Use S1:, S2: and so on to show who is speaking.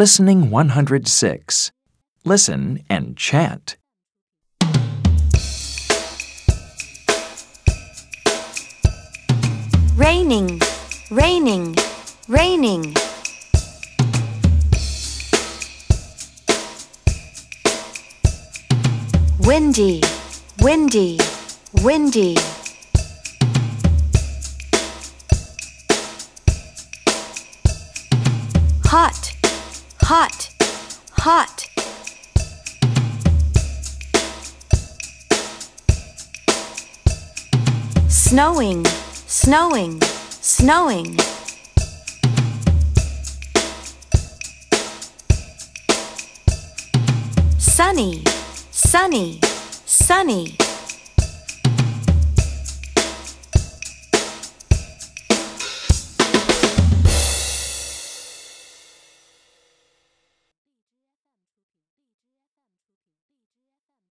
S1: Listening 106. Listen and chant.
S2: Raining, raining, raining. Windy, windy, windy. Hot, hot, hot. Snowing, snowing, snowing. Sunny, sunny, sunny.